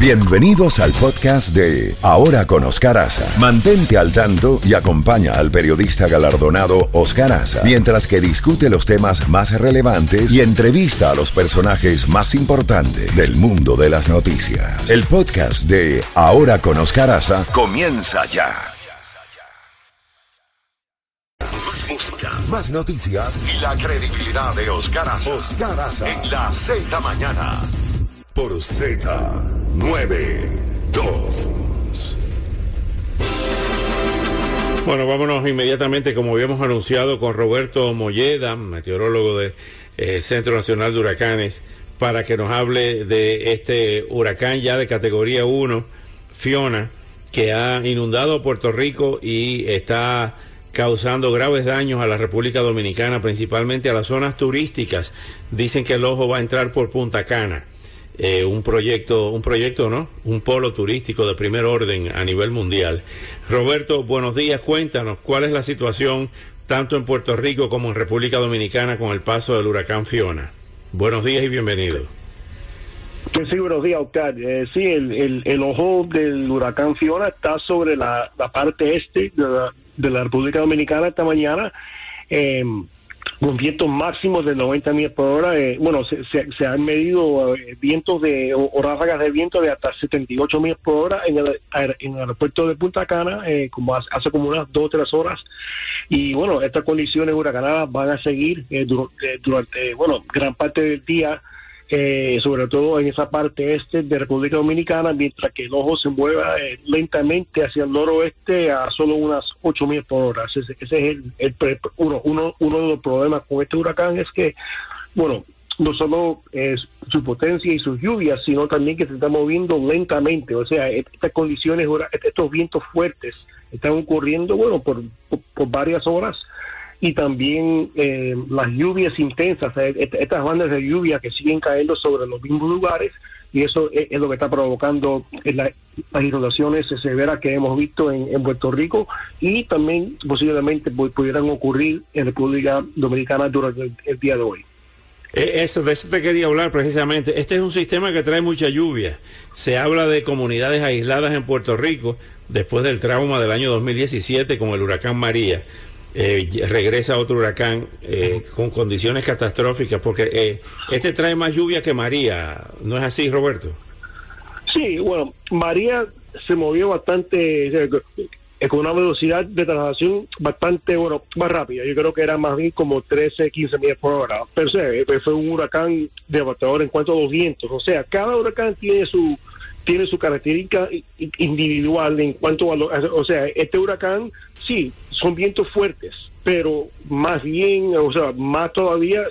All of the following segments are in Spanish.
Bienvenidos al podcast de Ahora con Oscar Aza. Mantente al tanto y acompaña al periodista galardonado Oscar Aza mientras que discute los temas más relevantes y entrevista a los personajes más importantes del mundo de las noticias. El podcast de Ahora con Oscar Aza comienza ya. Más más noticias y la credibilidad de Oscar Aza. Oscar en la Z mañana por Z92. Bueno, vámonos inmediatamente, como habíamos anunciado, con Roberto Molleda, meteorólogo del eh, Centro Nacional de Huracanes, para que nos hable de este huracán ya de categoría 1, Fiona, que ha inundado Puerto Rico y está causando graves daños a la República Dominicana, principalmente a las zonas turísticas. Dicen que el ojo va a entrar por Punta Cana. Eh, un proyecto, un proyecto, ¿no? Un polo turístico de primer orden a nivel mundial. Roberto, buenos días, cuéntanos cuál es la situación tanto en Puerto Rico como en República Dominicana con el paso del huracán Fiona. Buenos días y bienvenido. Sí, buenos días, Oscar. Eh, sí, el, el, ojo del huracán Fiona está sobre la, parte este de la, República Dominicana esta mañana. Eh, con vientos máximos de 90 millas por hora. Eh, bueno, se, se, han medido eh, vientos de o, ráfagas de viento de hasta 78 millas por hora en el, en el aeropuerto de Punta Cana, eh, como hace, como unas dos o tres horas. Y bueno, estas condiciones huracanadas van a seguir durante, bueno, gran parte del día eh, sobre todo en esa parte este de República Dominicana, mientras que el ojo se mueva eh, lentamente hacia el noroeste a solo unas 8 mil por hora. Ese, es el, uno, uno, uno de los problemas con este huracán es que, bueno, no solo es su potencia y sus lluvias, sino también que se está moviendo lentamente. O sea, estas condiciones, estos vientos fuertes están ocurriendo, bueno, por, por varias horas y también eh, las lluvias intensas, eh, estas bandas de lluvia que siguen cayendo sobre los mismos lugares y eso es, lo que está provocando las inundaciones severas que hemos visto en, Puerto Rico y también posiblemente pudieran ocurrir en República Dominicana durante el, día de hoy. Eh, eso, de eso te quería hablar precisamente. Este es un sistema que trae mucha lluvia. Se habla de comunidades aisladas en Puerto Rico después del trauma del año 2017 con el huracán María eh, regresa otro huracán eh, con condiciones catastróficas, porque eh, este trae más lluvia que María, ¿no es así, Roberto? Sí, bueno, María se movió bastante, eh, con una velocidad de traslación bastante, bueno, más rápida. Yo creo que era más bien como 13, 15 millas por hora. Pero fue un huracán devastador en cuanto a los vientos. O sea, cada huracán tiene su tiene su característica individual en cuanto a lo, o sea, este huracán sí, son vientos fuertes, pero más bien, o sea, más todavía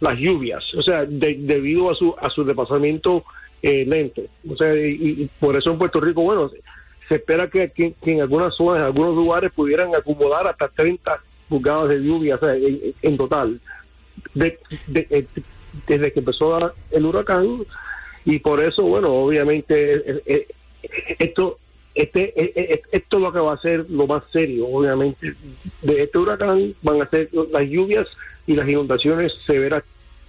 las lluvias, o sea, debido a su a su desplazamiento eh, lento. O sea, y, por eso en Puerto Rico, bueno, se espera que, en algunas zonas, en algunos lugares pudieran acomodar hasta 30 pulgadas de lluvia, o sea, en, total. Eh, desde que empezó el huracán, y por eso, bueno, obviamente eh, eh, esto este, eh, esto es lo que va a ser lo más serio, obviamente, de este huracán van a ser las lluvias y las inundaciones severas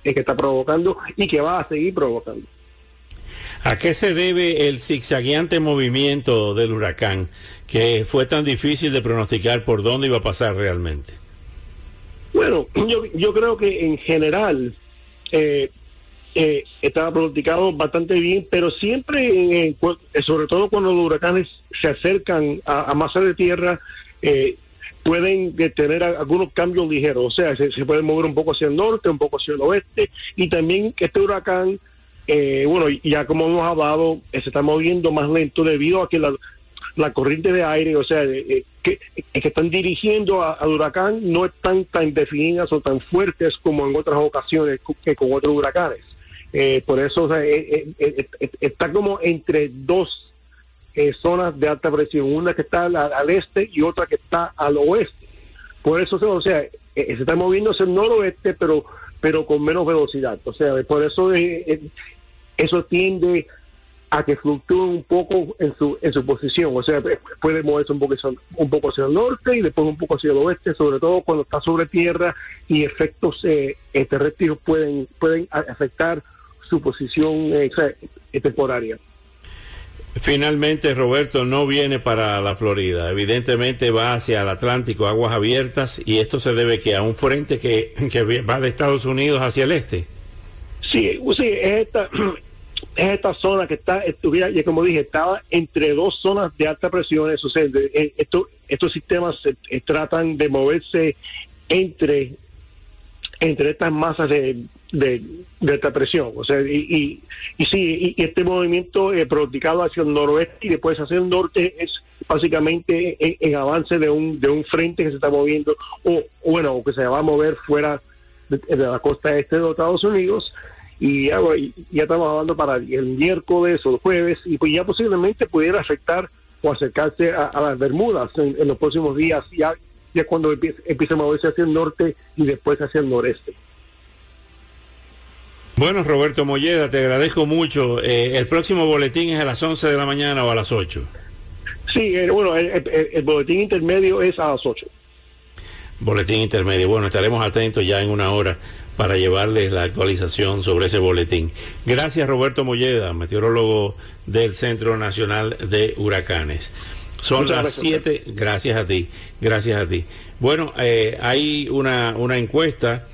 que está provocando y que va a seguir provocando. ¿A qué se debe el zigzagueante movimiento del huracán que fue tan difícil de pronosticar por dónde iba a pasar realmente? Bueno, yo, yo creo que en general eh, eh, estaba pronosticado bastante bien, pero siempre, eh, sobre todo cuando los huracanes se acercan a, masa de tierra, eh, pueden tener algunos cambios ligeros, o sea, se, se pueden mover un poco hacia el norte, un poco hacia el oeste, y también este huracán, eh, bueno, ya como hemos hablado, se está moviendo más lento debido a que la, la corriente de aire, o sea, que, que, están dirigiendo al huracán no están tan definidas o tan fuertes como en otras ocasiones que con otros huracanes. Eh, por eso eh, eh, está como entre dos zonas de alta presión, una que está al, este y otra que está al oeste. Por eso, o sea, se está moviendo hacia el noroeste, pero pero con menos velocidad. O sea, por eso eso tiende a que fluctúe un poco en su en su posición. O sea, puede moverse un poco, un poco hacia el norte y después un poco hacia el oeste, sobre todo cuando está sobre tierra y efectos terrestres pueden, pueden afectar su posición eh, temporaria. Finalmente, Roberto no viene para la Florida. Evidentemente va hacia el Atlántico, aguas abiertas, y esto se debe que a un frente que, va de Estados Unidos hacia el este. Sí, sí es esta, es esta zona que está, estuviera, y como dije, estaba entre dos zonas de alta presión. Eso, eh, esto, estos sistemas se, eh, tratan de moverse entre entre estas masas de, de, alta presión. O sea, y, y, sí, y, este movimiento eh, practicado hacia el noroeste y después hacia el norte es básicamente en, avance de un, de un frente que se está moviendo, o, bueno, o que se va a mover fuera de, la costa este de Estados Unidos. Y ya, ya estamos hablando para el miércoles o el jueves, y pues ya posiblemente pudiera afectar o acercarse a, las Bermudas en, en los próximos días. Ya, ya cuando empiece, a moverse hacia el norte y después hacia el noreste. Bueno, Roberto Molleda, te agradezco mucho. Eh, ¿El próximo boletín es a las 11 de la mañana o a las 8? Sí, eh, bueno, el, boletín intermedio es a las 8. Boletín intermedio. Bueno, estaremos atentos ya en una hora para llevarles la actualización sobre ese boletín. Gracias, Roberto Molleda, meteorólogo del Centro Nacional de Huracanes. Son las 7, gracias a ti, gracias a ti. Bueno, eh, hay una, una encuesta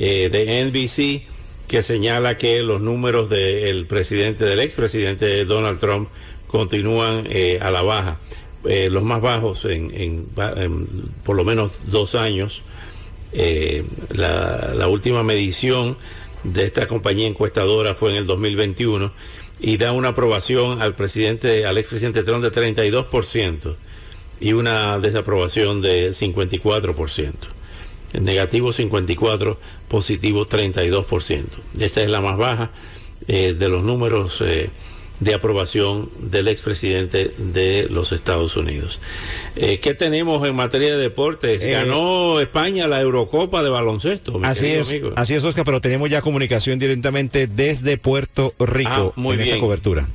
eh, de NBC que señala que los números del presidente, del expresidente Donald Trump, continúan eh, a la baja. los más bajos en, en, por lo menos dos años. La, la última medición de esta compañía encuestadora fue en el 2021 y da una aprobación al presidente, al expresidente Trump de 32% y una desaprobación de 54%. negativo 54, positivo 32%. Esta es la más baja eh, de los números eh, de aprobación del expresidente de los Estados Unidos. Eh, ¿Qué tenemos en materia de deportes? Eh, Ganó España la Eurocopa de baloncesto. Así es, así es, Oscar, pero tenemos ya comunicación directamente desde Puerto Rico ah, muy en bien. esta cobertura.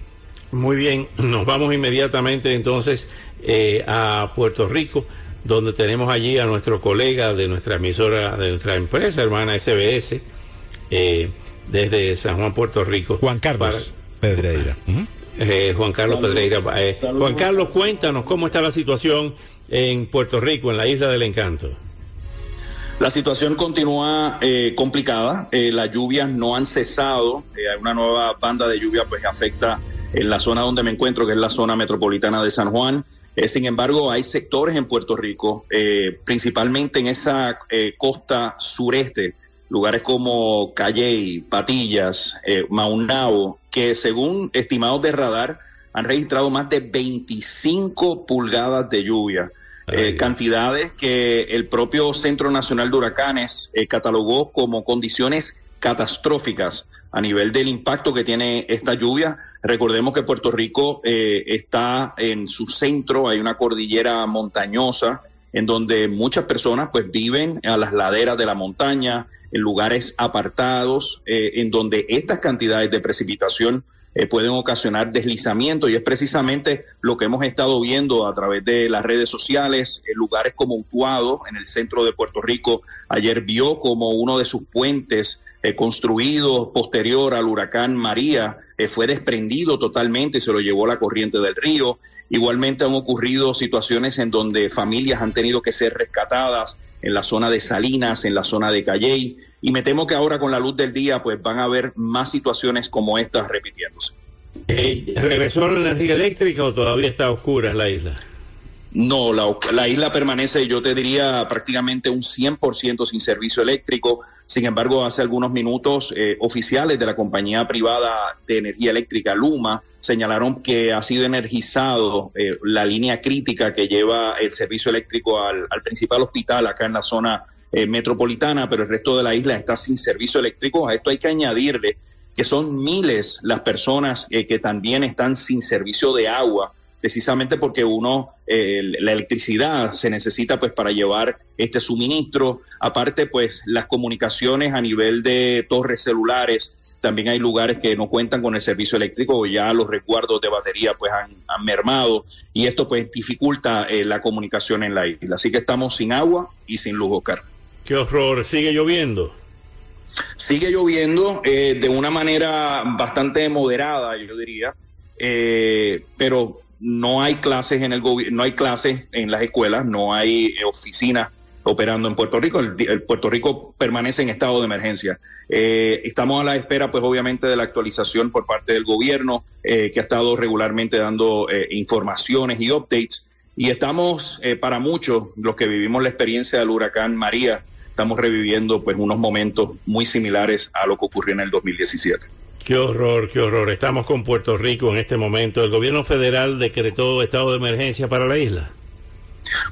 Muy bien, nos vamos inmediatamente entonces eh, a Puerto Rico, donde tenemos allí a nuestro colega de nuestra emisora, de nuestra empresa hermana SBS, desde San Juan, Puerto Rico. Juan Carlos. Pedreira. Eh, Juan Carlos Pedreira. Eh, Juan Carlos, cuéntanos cómo está la situación en Puerto Rico, en la isla del encanto. La situación continúa eh, complicada, las lluvias no han cesado, hay una nueva banda de lluvia pues afecta en la zona donde me encuentro, que es la zona metropolitana de San Juan. sin embargo, hay sectores en Puerto Rico, principalmente en esa costa sureste, lugares como Calley, Patillas, Maunao, que según estimados de radar han registrado más de 25 pulgadas de lluvia. Eh, cantidades que el propio Centro Nacional de Huracanes eh, catalogó como condiciones catastróficas a nivel del impacto que tiene esta lluvia. Recordemos que Puerto Rico eh, está en su centro, hay una cordillera montañosa en donde muchas personas pues viven a las laderas de la montaña, en lugares apartados, eh, en donde estas cantidades de precipitación eh, pueden ocasionar deslizamiento y es precisamente lo que hemos estado viendo a través de las redes sociales, en lugares como Utuado, en el centro de Puerto Rico, ayer vio como uno de sus puentes eh, construido posterior al huracán María fue desprendido totalmente y se lo llevó la corriente del río. Igualmente han ocurrido situaciones en donde familias han tenido que ser rescatadas en la zona de Salinas, en la zona de Calley, y me temo que ahora con la luz del día pues van a haber más situaciones como estas repitiéndose. Eh, ¿Regresó la energía eléctrica o todavía está oscura la isla? No, la, isla permanece, yo te diría, prácticamente un 100% sin servicio eléctrico. Sin embargo, hace algunos minutos, eh, oficiales de la compañía privada de energía eléctrica, Luma, señalaron que ha sido energizado eh, la línea crítica que lleva el servicio eléctrico al, principal hospital acá en la zona eh, metropolitana, pero el resto de la isla está sin servicio eléctrico. A esto hay que añadirle que son miles las personas que también están sin servicio de agua precisamente porque uno, eh, la electricidad se necesita pues para llevar este suministro, aparte pues las comunicaciones a nivel de torres celulares, también hay lugares que no cuentan con el servicio eléctrico, ya los recuerdos de batería pues han, mermado y esto pues dificulta eh, la comunicación en la isla, así que estamos sin agua y sin luz, Oscar. Qué horror, sigue lloviendo. Sigue lloviendo eh, de una manera bastante moderada, yo diría. pero no hay clases en el no hay clases en las escuelas, no hay oficinas operando en Puerto Rico. El, Puerto Rico permanece en estado de emergencia. Eh, estamos a la espera, pues obviamente, de la actualización por parte del gobierno, eh, que ha estado regularmente dando eh, informaciones y updates. Y estamos, para muchos, los que vivimos la experiencia del huracán María, estamos reviviendo pues unos momentos muy similares a lo que ocurrió en el 2017. Qué horror, qué horror. Estamos con Puerto Rico en este momento. El gobierno federal decretó estado de emergencia para la isla.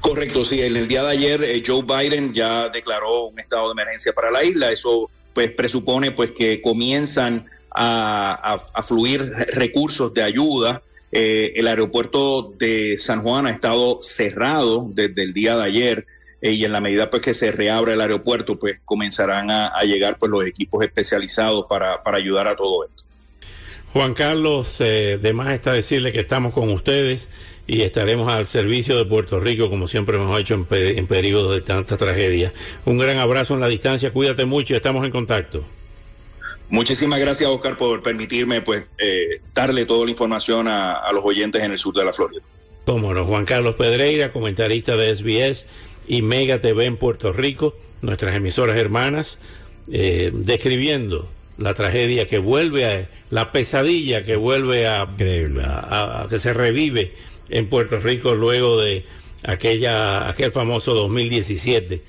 Correcto, sí. En el día de ayer eh, Joe Biden ya declaró un estado de emergencia para la isla. Eso pues presupone pues que comienzan a, fluir recursos de ayuda. Eh, el aeropuerto de San Juan ha estado cerrado desde el día de ayer eh, y en la medida pues que se reabra el aeropuerto pues comenzarán a, llegar pues los equipos especializados para, para ayudar a todo esto. Juan Carlos, de más está decirle que estamos con ustedes y estaremos al servicio de Puerto Rico como siempre hemos hecho en, en periodos de tanta tragedia. Un gran abrazo en la distancia, cuídate mucho y estamos en contacto. Muchísimas gracias, Oscar, por permitirme pues eh, darle toda la información a, los oyentes en el sur de la Florida. Cómo no, Juan Carlos Pedreira, comentarista de SBS y Mega TV en Puerto Rico, nuestras emisoras hermanas, eh, describiendo la tragedia que vuelve a, la pesadilla que vuelve a, a que se revive en Puerto Rico luego de aquella, aquel famoso 2017